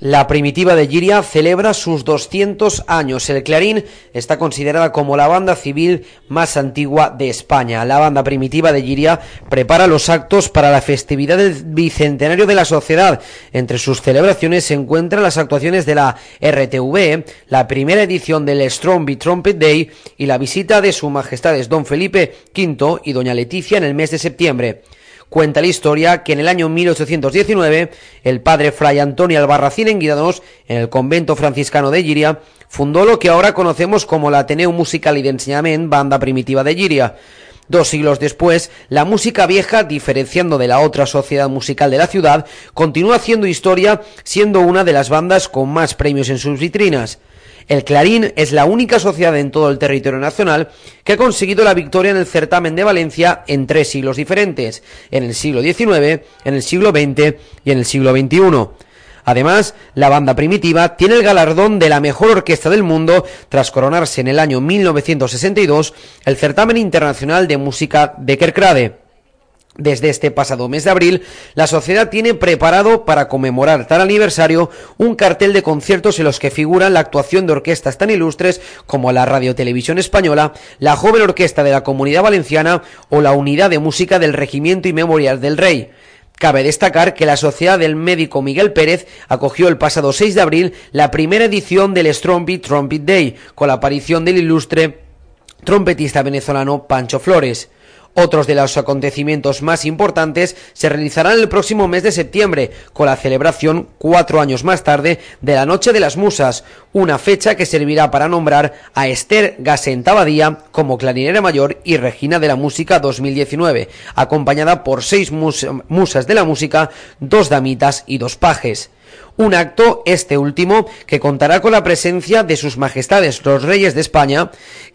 La primitiva de Giria celebra sus 200 años. El Clarín está considerada como la banda civil más antigua de España. La banda primitiva de Giria prepara los actos para la festividad del bicentenario de la sociedad. Entre sus celebraciones se encuentran las actuaciones de la RTV, la primera edición del Strong Trumpet Day y la visita de su majestades Don Felipe V y Doña Leticia en el mes de septiembre. Cuenta la historia que en el año 1819 el padre Fray Antonio Albarracín en Guidanos, en el convento franciscano de Giria, fundó lo que ahora conocemos como la Ateneo Musical y de Enseñamiento Banda Primitiva de Giria. Dos siglos después, la música vieja, diferenciando de la otra sociedad musical de la ciudad, continúa haciendo historia, siendo una de las bandas con más premios en sus vitrinas. El Clarín es la única sociedad en todo el territorio nacional que ha conseguido la victoria en el certamen de Valencia en tres siglos diferentes, en el siglo XIX, en el siglo XX y en el siglo XXI. Además, la banda primitiva tiene el galardón de la mejor orquesta del mundo tras coronarse en el año 1962 el certamen internacional de música de Kerkrade. Desde este pasado mes de abril, la sociedad tiene preparado para conmemorar tal aniversario un cartel de conciertos en los que figuran la actuación de orquestas tan ilustres como la Radio Televisión Española, la Joven Orquesta de la Comunidad Valenciana o la Unidad de Música del Regimiento y Memorial del Rey. Cabe destacar que la Sociedad del Médico Miguel Pérez acogió el pasado 6 de abril la primera edición del Beat Trumpet Day, con la aparición del ilustre trompetista venezolano Pancho Flores. Otros de los acontecimientos más importantes se realizarán el próximo mes de septiembre, con la celebración, cuatro años más tarde, de la Noche de las Musas, una fecha que servirá para nombrar a Esther Gasentabadía como clarinera mayor y Regina de la Música 2019, acompañada por seis musas de la música, dos damitas y dos pajes. Un acto, este último, que contará con la presencia de sus majestades los reyes de España,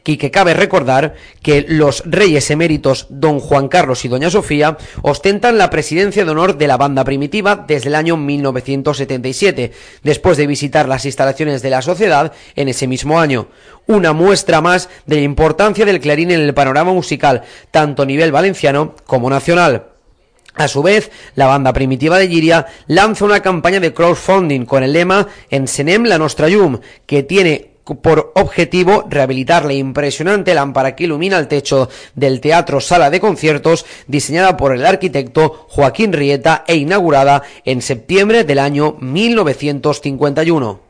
y que cabe recordar que los reyes eméritos don Juan Carlos y doña Sofía ostentan la presidencia de honor de la banda primitiva desde el año 1977, después de visitar las instalaciones de la sociedad en ese mismo año. Una muestra más de la importancia del clarín en el panorama musical, tanto a nivel valenciano como nacional. A su vez, la banda primitiva de Giria lanza una campaña de crowdfunding con el lema Ensenem la nostra llum, que tiene por objetivo rehabilitar la impresionante lámpara que ilumina el techo del Teatro Sala de Conciertos, diseñada por el arquitecto Joaquín Rieta e inaugurada en septiembre del año 1951.